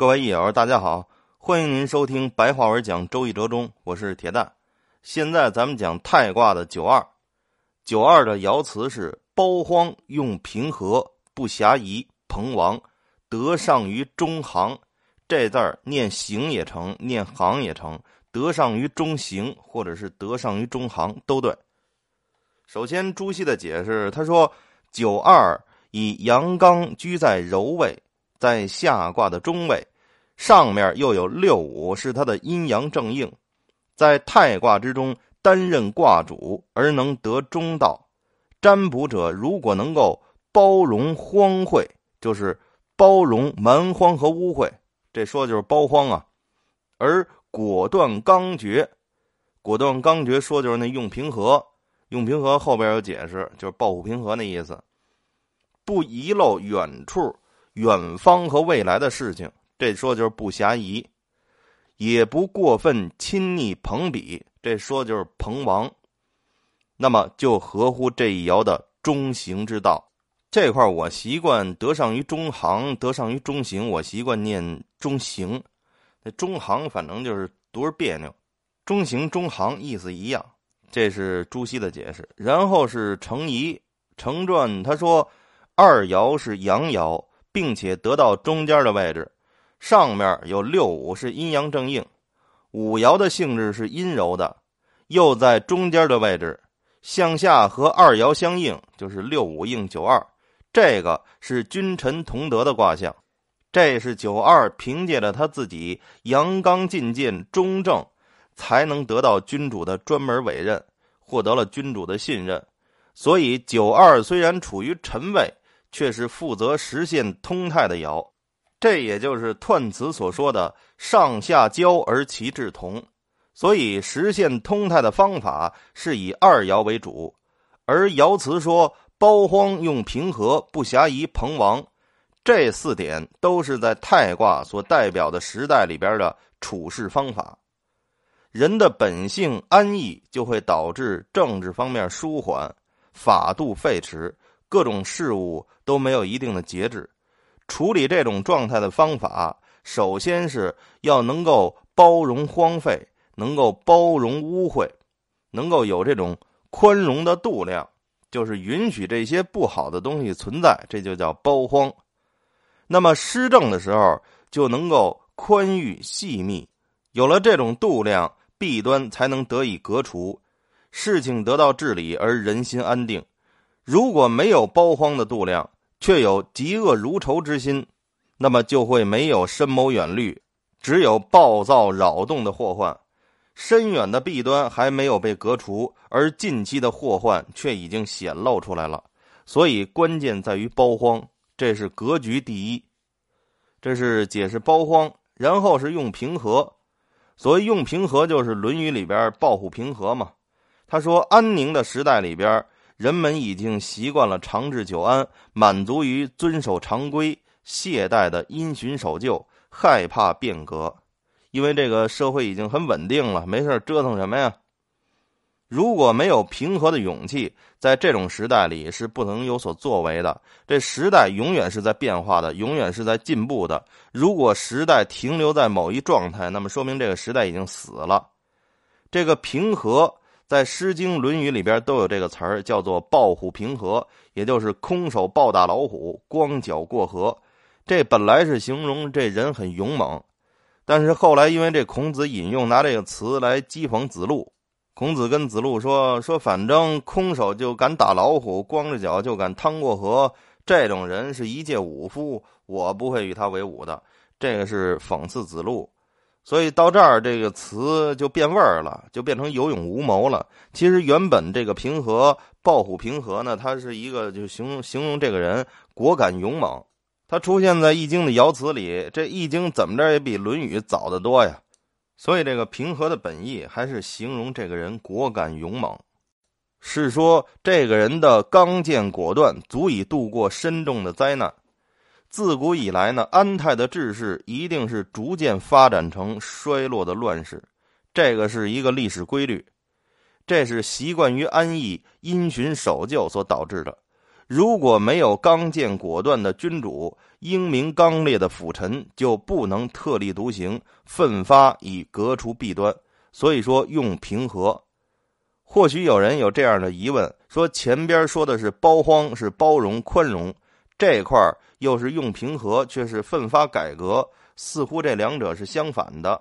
各位益友，大家好，欢迎您收听白话文讲《周易折中》，我是铁蛋。现在咱们讲太卦的九二，九二的爻辞是“包荒用平和，不暇夷朋王，得上于中行”。这字儿念行也成，念行也成，得上于中行或者是得上于中行都对。首先，朱熹的解释，他说九二以阳刚居在柔位，在下卦的中位。上面又有六五，是它的阴阳正应，在太卦之中担任卦主而能得中道。占卜者如果能够包容荒秽，就是包容蛮荒和污秽，这说的就是包荒啊。而果断刚决，果断刚决说就是那用平和，用平和后边有解释，就是抱虎平和那意思，不遗漏远处、远方和未来的事情。这说就是不暇疑，也不过分亲昵朋比。这说就是朋王，那么就合乎这一爻的中行之道。这块我习惯得上于中行，得上于中行，我习惯念中行。那中行反正就是读着别扭，中行中行意思一样。这是朱熹的解释。然后是程颐程传，他说二爻是阳爻，并且得到中间的位置。上面有六五是阴阳正应，五爻的性质是阴柔的，又在中间的位置，向下和二爻相应，就是六五应九二，这个是君臣同德的卦象。这是九二凭借着他自己阳刚进谏中正，才能得到君主的专门委任，获得了君主的信任。所以九二虽然处于臣位，却是负责实现通泰的爻。这也就是彖辞所说的“上下交而其志同”，所以实现通泰的方法是以二爻为主，而爻辞说“包荒用平和，不暇夷朋王”，这四点都是在太卦所代表的时代里边的处事方法。人的本性安逸，就会导致政治方面舒缓，法度废弛，各种事物都没有一定的节制。处理这种状态的方法，首先是要能够包容荒废，能够包容污秽，能够有这种宽容的度量，就是允许这些不好的东西存在，这就叫包荒。那么施政的时候，就能够宽裕细密，有了这种度量，弊端才能得以革除，事情得到治理而人心安定。如果没有包荒的度量，却有嫉恶如仇之心，那么就会没有深谋远虑，只有暴躁扰动的祸患，深远的弊端还没有被革除，而近期的祸患却已经显露出来了。所以关键在于包荒，这是格局第一。这是解释包荒，然后是用平和。所谓用平和，就是《论语》里边“抱虎平和”嘛。他说，安宁的时代里边。人们已经习惯了长治久安，满足于遵守常规，懈怠的因循守旧，害怕变革，因为这个社会已经很稳定了，没事折腾什么呀？如果没有平和的勇气，在这种时代里是不能有所作为的。这时代永远是在变化的，永远是在进步的。如果时代停留在某一状态，那么说明这个时代已经死了。这个平和。在《诗经》《论语》里边都有这个词儿，叫做“抱虎平和”，也就是空手抱大老虎，光脚过河。这本来是形容这人很勇猛，但是后来因为这孔子引用拿这个词来讥讽子路，孔子跟子路说：“说反正空手就敢打老虎，光着脚就敢趟过河，这种人是一介武夫，我不会与他为伍的。”这个是讽刺子路。所以到这儿，这个词就变味儿了，就变成有勇无谋了。其实原本这个平和、抱虎平和呢，它是一个就形容形容这个人果敢勇猛。它出现在《易经》的爻辞里，这《易经》怎么着也比《论语》早得多呀。所以这个平和的本意还是形容这个人果敢勇猛，是说这个人的刚健果断，足以度过深重的灾难。自古以来呢，安泰的治世一定是逐渐发展成衰落的乱世，这个是一个历史规律，这是习惯于安逸、因循守旧所导致的。如果没有刚健果断的君主，英明刚烈的辅臣，就不能特立独行，奋发以革除弊端。所以说，用平和。或许有人有这样的疑问：说前边说的是包荒，是包容宽容，这块又是用平和，却是奋发改革，似乎这两者是相反的。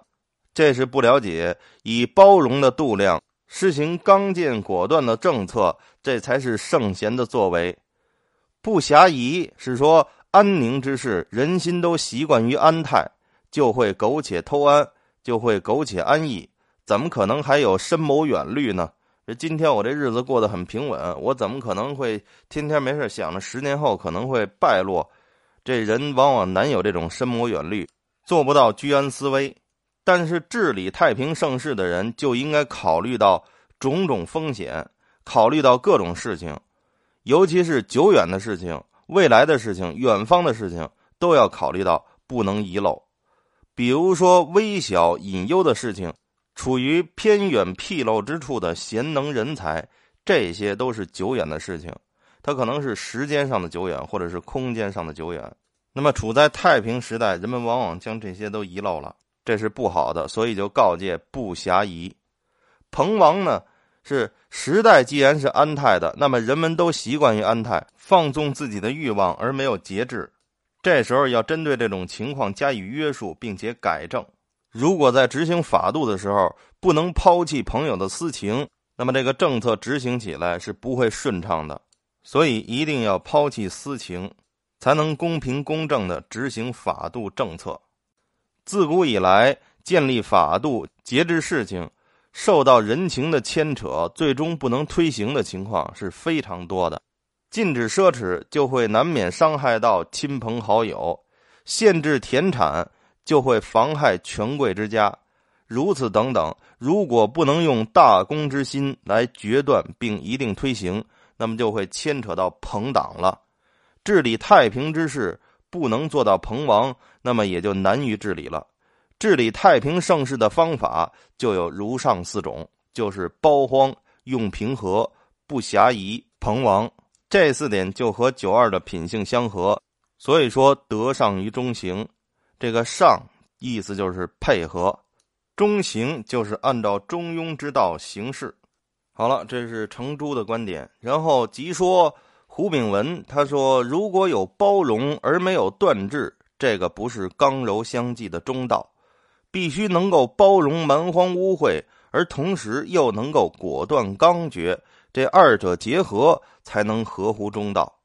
这是不了解，以包容的度量施行刚健果断的政策，这才是圣贤的作为。不暇疑是说安宁之事，人心都习惯于安泰，就会苟且偷安，就会苟且安逸，怎么可能还有深谋远虑呢？这今天我这日子过得很平稳，我怎么可能会天天没事想着十年后可能会败落？这人往往难有这种深谋远虑，做不到居安思危。但是治理太平盛世的人就应该考虑到种种风险，考虑到各种事情。尤其是久远的事情、未来的事情、远方的事情，都要考虑到，不能遗漏。比如说微小隐忧的事情，处于偏远僻陋之处的贤能人才，这些都是久远的事情。它可能是时间上的久远，或者是空间上的久远。那么处在太平时代，人们往往将这些都遗漏了，这是不好的。所以就告诫不暇疑。彭王呢？是时代既然是安泰的，那么人们都习惯于安泰，放纵自己的欲望而没有节制。这时候要针对这种情况加以约束，并且改正。如果在执行法度的时候不能抛弃朋友的私情，那么这个政策执行起来是不会顺畅的。所以一定要抛弃私情，才能公平公正的执行法度政策。自古以来，建立法度、节制事情。受到人情的牵扯，最终不能推行的情况是非常多的。禁止奢侈，就会难免伤害到亲朋好友；限制田产，就会妨害权贵之家。如此等等，如果不能用大公之心来决断并一定推行，那么就会牵扯到朋党了。治理太平之事，不能做到朋王，那么也就难于治理了。治理太平盛世的方法就有如上四种，就是包荒、用平和、不暇疑、朋王。这四点就和九二的品性相合，所以说德上于中行。这个上意思就是配合，中行就是按照中庸之道行事。好了，这是程朱的观点。然后即说胡炳文，他说如果有包容而没有断制，这个不是刚柔相济的中道。必须能够包容蛮荒污秽，而同时又能够果断刚决，这二者结合才能合乎中道。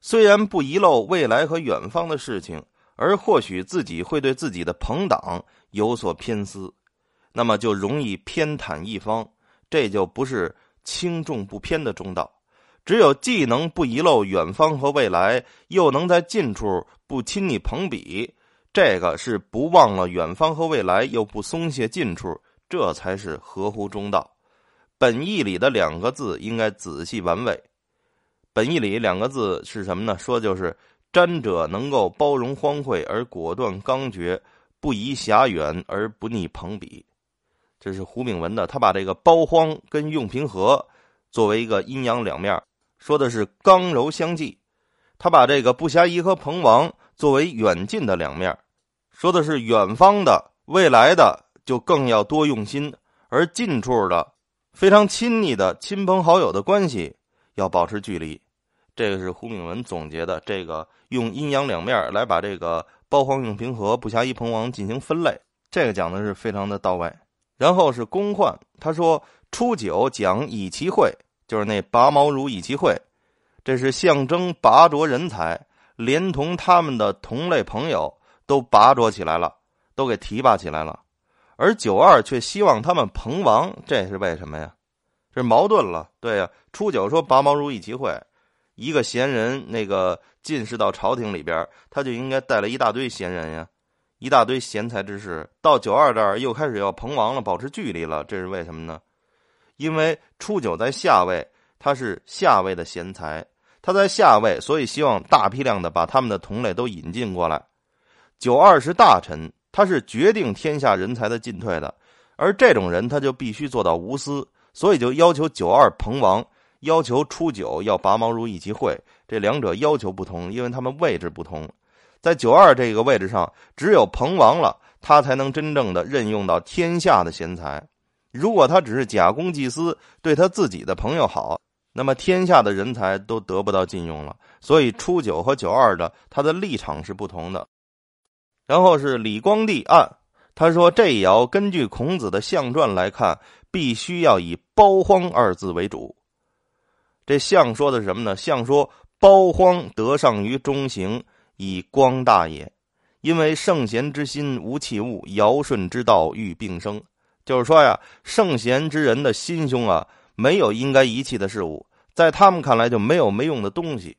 虽然不遗漏未来和远方的事情，而或许自己会对自己的朋党有所偏私，那么就容易偏袒一方，这就不是轻重不偏的中道。只有既能不遗漏远方和未来，又能在近处不亲昵朋比。这个是不忘了远方和未来，又不松懈近处，这才是合乎中道。本义里的两个字应该仔细玩味。本义里两个字是什么呢？说就是瞻者能够包容荒秽而果断刚决，不宜狭远而不逆朋比。这是胡炳文的，他把这个包荒跟用平和作为一个阴阳两面，说的是刚柔相济。他把这个不暇疑和彭王。作为远近的两面，说的是远方的未来的就更要多用心，而近处的非常亲密的亲朋好友的关系要保持距离。这个是胡炳文总结的，这个用阴阳两面来把这个包荒用平和不暇一鹏王进行分类，这个讲的是非常的到位。然后是公换，他说初九讲以其会，就是那拔毛如以其会，这是象征拔擢人才。连同他们的同类朋友都拔擢起来了，都给提拔起来了，而九二却希望他们彭王，这是为什么呀？这矛盾了。对呀，初九说拔毛如以其会，一个贤人那个进士到朝廷里边，他就应该带了一大堆贤人呀，一大堆贤才之士。到九二这儿又开始要彭王了，保持距离了，这是为什么呢？因为初九在下位，他是下位的贤才。他在下位，所以希望大批量的把他们的同类都引进过来。九二是大臣，他是决定天下人才的进退的，而这种人他就必须做到无私，所以就要求九二彭王要求初九要拔毛如一起会，这两者要求不同，因为他们位置不同。在九二这个位置上，只有彭王了，他才能真正的任用到天下的贤才。如果他只是假公济私，对他自己的朋友好，那么天下的人才都得不到禁用了。所以初九和九二的他的立场是不同的。然后是李光地案，他说这也要根据孔子的相传来看，必须要以包荒二字为主。这相说的是什么呢？相说包荒得上于中行，以光大也。因为圣贤之心无器物，尧舜之道欲并生。就是说呀，圣贤之人的心胸啊，没有应该遗弃的事物，在他们看来就没有没用的东西，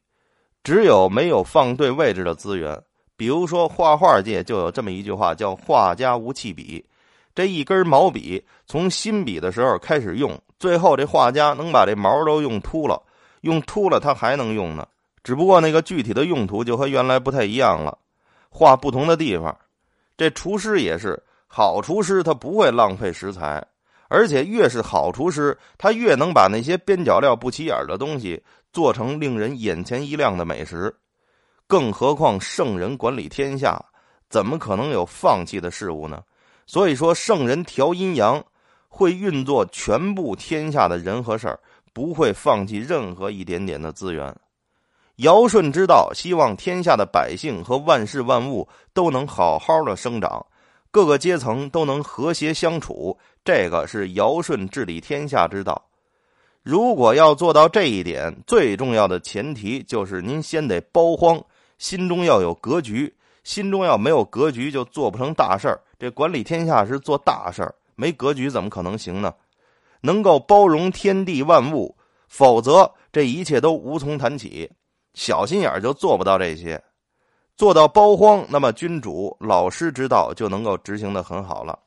只有没有放对位置的资源。比如说画画界就有这么一句话，叫“画家无弃笔”。这一根毛笔从新笔的时候开始用，最后这画家能把这毛都用秃了，用秃了他还能用呢，只不过那个具体的用途就和原来不太一样了，画不同的地方。这厨师也是。好厨师他不会浪费食材，而且越是好厨师，他越能把那些边角料不起眼的东西做成令人眼前一亮的美食。更何况圣人管理天下，怎么可能有放弃的事物呢？所以说，圣人调阴阳，会运作全部天下的人和事儿，不会放弃任何一点点的资源。尧舜之道，希望天下的百姓和万事万物都能好好的生长。各个阶层都能和谐相处，这个是尧舜治理天下之道。如果要做到这一点，最重要的前提就是您先得包荒，心中要有格局。心中要没有格局，就做不成大事儿。这管理天下是做大事儿，没格局怎么可能行呢？能够包容天地万物，否则这一切都无从谈起。小心眼就做不到这些。做到包荒，那么君主老师之道就能够执行的很好了。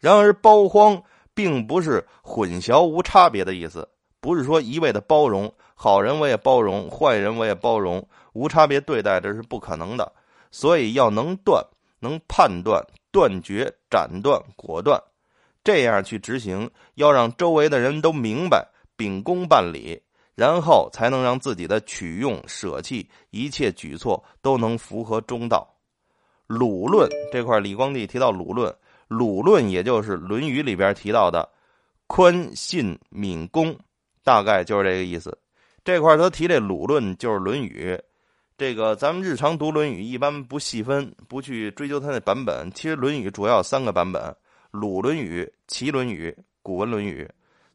然而，包荒并不是混淆无差别的意思，不是说一味的包容，好人我也包容，坏人我也包容，无差别对待这是不可能的。所以要能断，能判断、断绝、斩断、果断，这样去执行，要让周围的人都明白，秉公办理。然后才能让自己的取用、舍弃一切举措都能符合中道。鲁论这块，李光地提到鲁论，鲁论也就是《论语》里边提到的宽信敏公，大概就是这个意思。这块他提这鲁论就是《论语》，这个咱们日常读《论语》一般不细分，不去追究它那版本。其实《论语》主要三个版本：鲁论语、齐论语、古文论语。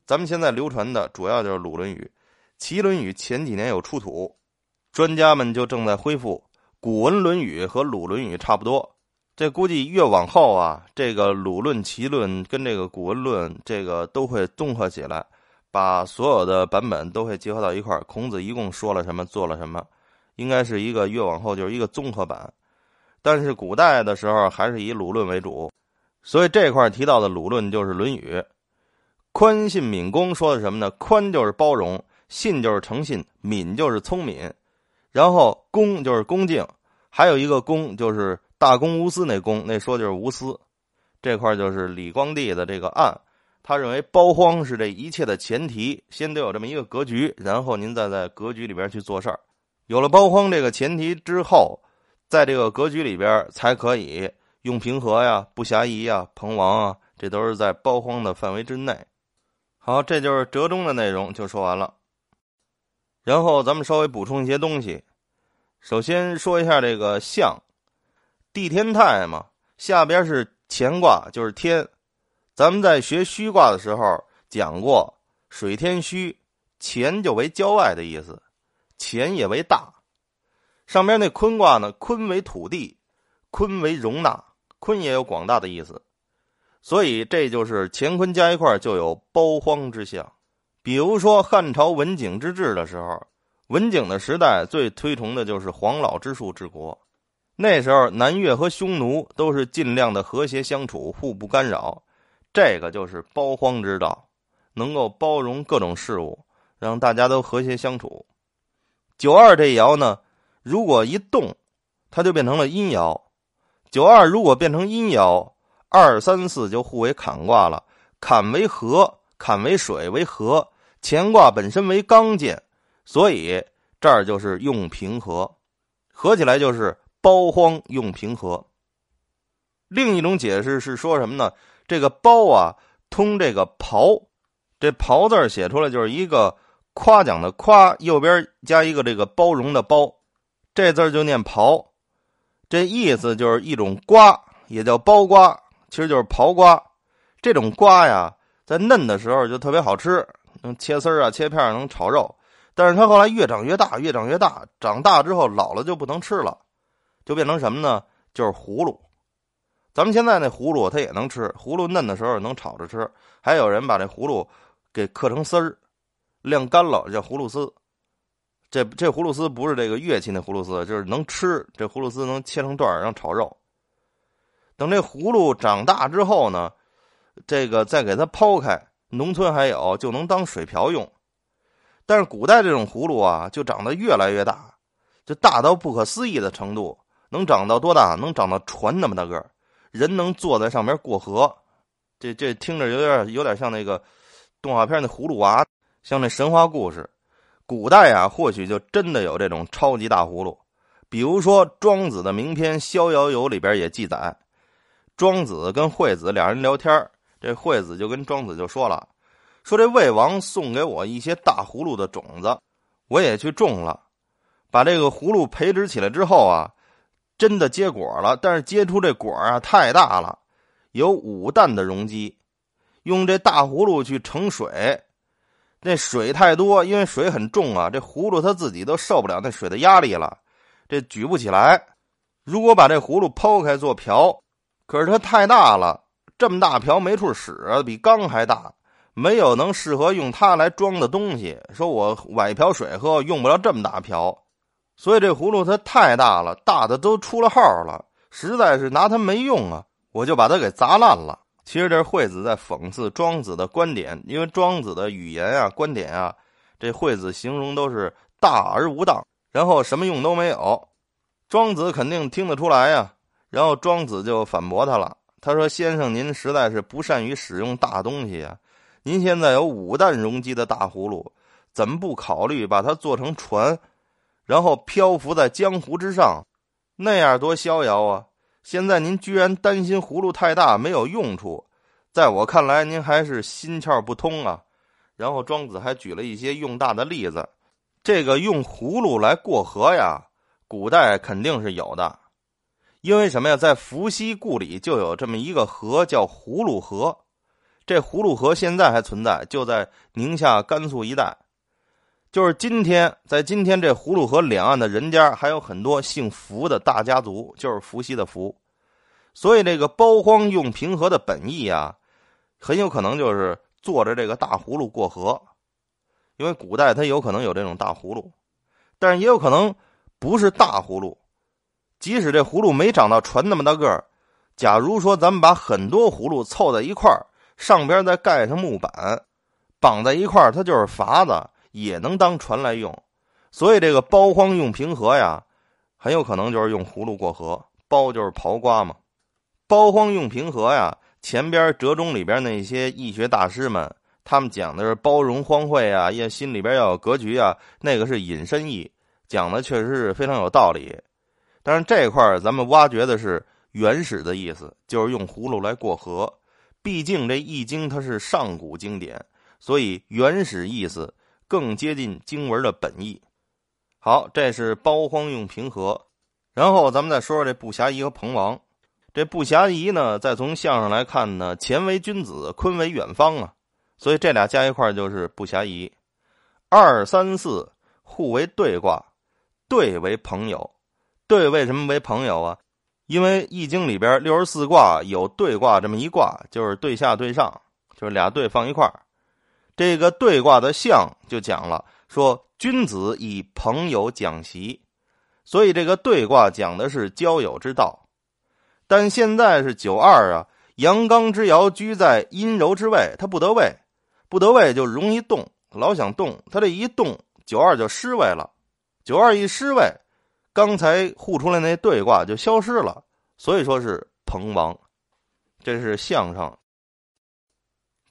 咱们现在流传的主要就是鲁论语。《齐论语》前几年有出土，专家们就正在恢复。古文《论语》和鲁《论语》差不多，这估计越往后啊，这个鲁论、齐论跟这个古文论这个都会综合起来，把所有的版本都会结合到一块。孔子一共说了什么，做了什么，应该是一个越往后就是一个综合版。但是古代的时候还是以鲁论为主，所以这块提到的鲁论就是《论语》。宽信敏公说的什么呢？宽就是包容。信就是诚信，敏就是聪明，然后恭就是恭敬，还有一个恭就是大公无私那恭，那说就是无私。这块就是李光地的这个案，他认为包荒是这一切的前提，先得有这么一个格局，然后您再在格局里边去做事儿。有了包荒这个前提之后，在这个格局里边才可以用平和呀、不暇疑呀、彭王啊，这都是在包荒的范围之内。好，这就是折中的内容，就说完了。然后咱们稍微补充一些东西，首先说一下这个象，地天泰嘛，下边是乾卦，就是天。咱们在学虚卦的时候讲过，水天虚，乾就为郊外的意思，乾也为大。上边那坤卦呢，坤为土地，坤为容纳，坤也有广大的意思，所以这就是乾坤加一块就有包荒之象。比如说汉朝文景之治的时候，文景的时代最推崇的就是黄老之术治国。那时候南越和匈奴都是尽量的和谐相处，互不干扰，这个就是包荒之道，能够包容各种事物，让大家都和谐相处。九二这爻呢，如果一动，它就变成了阴爻。九二如果变成阴爻，二三四就互为坎卦了，坎为河，坎为水为河。乾卦本身为刚健，所以这儿就是用平和，合起来就是包荒用平和。另一种解释是说什么呢？这个包啊，通这个刨，这刨字写出来就是一个夸奖的夸，右边加一个这个包容的包，这字就念刨。这意思就是一种瓜，也叫包瓜，其实就是刨瓜。这种瓜呀，在嫩的时候就特别好吃，切丝儿啊，切片能炒肉。但是它后来越长越大，越长越大，长大之后老了就不能吃了，就变成什么呢？就是葫芦。咱们现在那葫芦它也能吃，葫芦嫩的时候能炒着吃。还有人把这葫芦给刻成丝儿，晾干了叫葫芦丝。这这葫芦丝不是这个乐器那葫芦丝，就是能吃。这葫芦丝能切成段儿，让炒肉。等这葫芦长大之后呢，这个再给它剖开，农村还有就能当水瓢用。但是古代这种葫芦啊，就长得越来越大，就大到不可思议的程度。能长到多大？能长到船那么大个儿，人能坐在上面过河。这这听着有点有点像那个动画片那葫芦娃，像那神话故事。古代啊，或许就真的有这种超级大葫芦，比如说庄子的名篇《逍遥游》里边也记载，庄子跟惠子俩人聊天这惠子就跟庄子就说了，说这魏王送给我一些大葫芦的种子，我也去种了，把这个葫芦培植起来之后啊，真的结果了，但是结出这果啊太大了，有五担的容积，用这大葫芦去盛水。那水太多，因为水很重啊，这葫芦它自己都受不了那水的压力了，这举不起来。如果把这葫芦剖开做瓢，可是它太大了，这么大瓢没处使啊，比缸还大，没有能适合用它来装的东西。说我崴一瓢水喝，用不了这么大瓢，所以这葫芦它太大了，大的都出了号了，实在是拿它没用啊，我就把它给砸烂了。其实这是惠子在讽刺庄子的观点，因为庄子的语言啊、观点啊，这惠子形容都是大而无当，然后什么用都没有。庄子肯定听得出来呀，然后庄子就反驳他了。他说：“先生，您实在是不善于使用大东西啊！您现在有五担容积的大葫芦，怎么不考虑把它做成船，然后漂浮在江湖之上，那样多逍遥啊！”现在您居然担心葫芦太大没有用处，在我看来，您还是心窍不通啊。然后庄子还举了一些用大的例子，这个用葫芦来过河呀，古代肯定是有的，因为什么呀？在伏羲故里就有这么一个河，叫葫芦河。这葫芦河现在还存在，就在宁夏、甘肃一带。就是今天，在今天这葫芦河两岸的人家，还有很多姓伏的大家族，就是伏羲的伏。所以这个包荒用平和的本意啊，很有可能就是坐着这个大葫芦过河，因为古代它有可能有这种大葫芦，但是也有可能不是大葫芦。即使这葫芦没长到船那么大个儿，假如说咱们把很多葫芦凑在一块儿，上边再盖上木板，绑在一块儿，它就是筏子。也能当船来用，所以这个包荒用平和呀，很有可能就是用葫芦过河。包就是刨瓜嘛，包荒用平和呀。前边折中里边那些易学大师们，他们讲的是包容荒秽啊，也心里边要有格局啊，那个是引申义，讲的确实是非常有道理。但是这块咱们挖掘的是原始的意思，就是用葫芦来过河。毕竟这易经它是上古经典，所以原始意思。更接近经文的本意。好，这是包荒用平和。然后咱们再说说这不暇夷和彭王。这不暇夷呢，再从相上来看呢，乾为君子，坤为远方啊，所以这俩加一块就是不暇夷。二三四互为对卦，对为朋友。对为什么为朋友啊？因为易经里边六十四卦有对卦这么一卦，就是对下对上，就是俩对放一块。这个对卦的象就讲了，说君子以朋友讲习，所以这个对卦讲的是交友之道。但现在是九二啊，阳刚之爻居在阴柔之位，他不得位，不得位就容易动，老想动，他这一动，九二就失位了。九二一失位，刚才护出来那对卦就消失了，所以说是彭王，这是相上。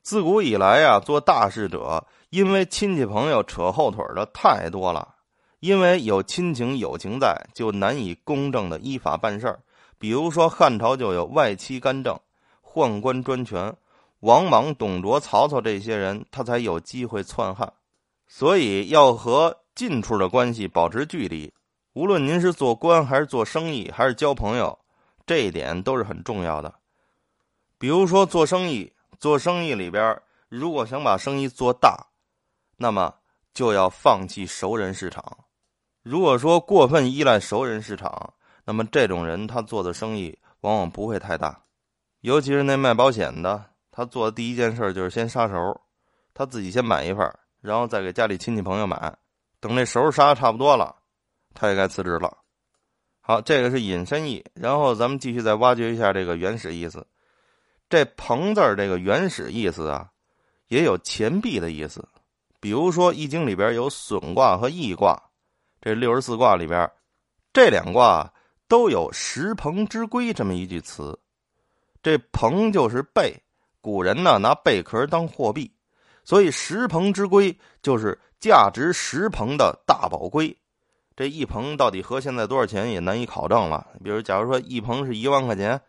自古以来呀，做大事者因为亲戚朋友扯后腿的太多了，因为有亲情友情在，就难以公正的依法办事儿。比如说汉朝就有外戚干政、宦官专权、王莽、董卓、曹操这些人，他才有机会篡汉。所以要和近处的关系保持距离，无论您是做官还是做生意还是交朋友，这一点都是很重要的。比如说做生意，做生意里边，如果想把生意做大，那么就要放弃熟人市场。如果说过分依赖熟人市场，那么这种人他做的生意往往不会太大。尤其是那卖保险的，他做的第一件事就是先杀熟，他自己先买一份，然后再给家里亲戚朋友买。等那熟杀差不多了，他也该辞职了。好，这个是引申义，然后咱们继续再挖掘一下这个原始意思。这“朋”字这个原始意思啊，也有钱币的意思。比如说，《易经》里边有损卦和益卦，这六十四卦里边，这两卦都有“食朋之龟”这么一句词。这“朋”就是贝，古人呢拿贝壳当货币，所以“食朋之龟”就是价值十朋的大宝龟。这一棚到底合现在多少钱也难以考证了。比如，假如说一棚是一万块钱，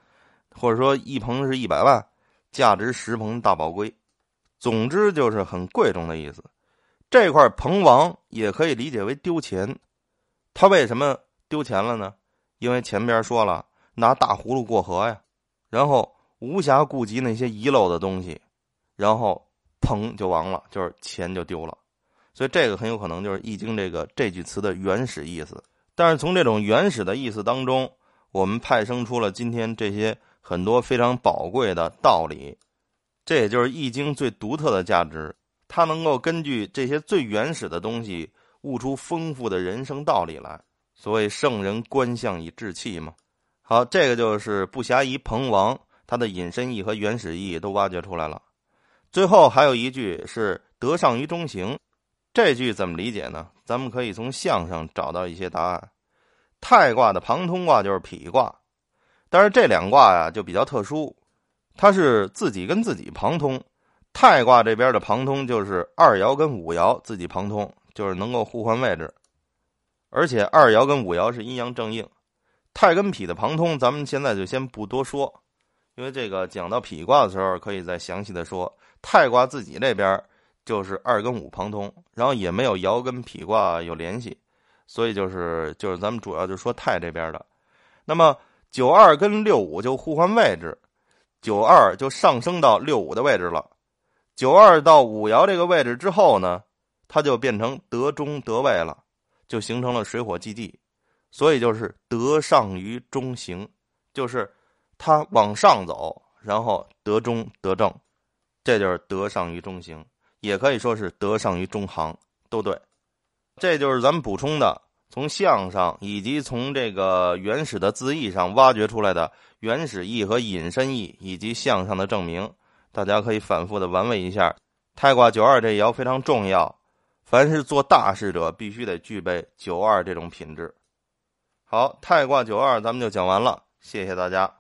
或者说一棚是一百万，价值十棚大宝龟，总之就是很贵重的意思。这块棚王也可以理解为丢钱，他为什么丢钱了呢？因为前边说了拿大葫芦过河呀，然后无暇顾及那些遗漏的东西，然后彭就亡了，就是钱就丢了。所以这个很有可能就是《易经》这个这句词的原始意思。但是从这种原始的意思当中，我们派生出了今天这些很多非常宝贵的道理，这也就是《易经》最独特的价值。它能够根据这些最原始的东西，悟出丰富的人生道理来。所谓圣人观象以治气嘛。好，这个就是不暇疑彭王，它的引申义和原始意都挖掘出来了。最后还有一句是“德上于中行”，这句怎么理解呢？咱们可以从象上找到一些答案。太卦的旁通卦就是匹卦，但是这两卦呀就比较特殊，它是自己跟自己旁通。太卦这边的旁通就是二爻跟五爻自己旁通，就是能够互换位置，而且二爻跟五爻是阴阳正应。太跟匹的旁通，咱们现在就先不多说，因为这个讲到匹卦的时候可以再详细的说。太卦自己这边就是二跟五旁通，然后也没有爻跟匹卦有联系，所以就是就是咱们主要就说太这边的。那么九二跟六五就互换位置，九二就上升到六五的位置了。九二到五爻这个位置之后呢，它就变成德中德位了，就形成了水火既济，所以就是德上于中行，就是它往上走，然后德中德正，这就是德上于中行，也可以说是德上于中行，都对。这就是咱们补充的，从象上以及从这个原始的字义上挖掘出来的原始义和引申义，以及象上的证明。大家可以反复的玩味一下，太卦九二这爻非常重要，凡是做大事者必须得具备九二这种品质。好，太卦九二咱们就讲完了，谢谢大家。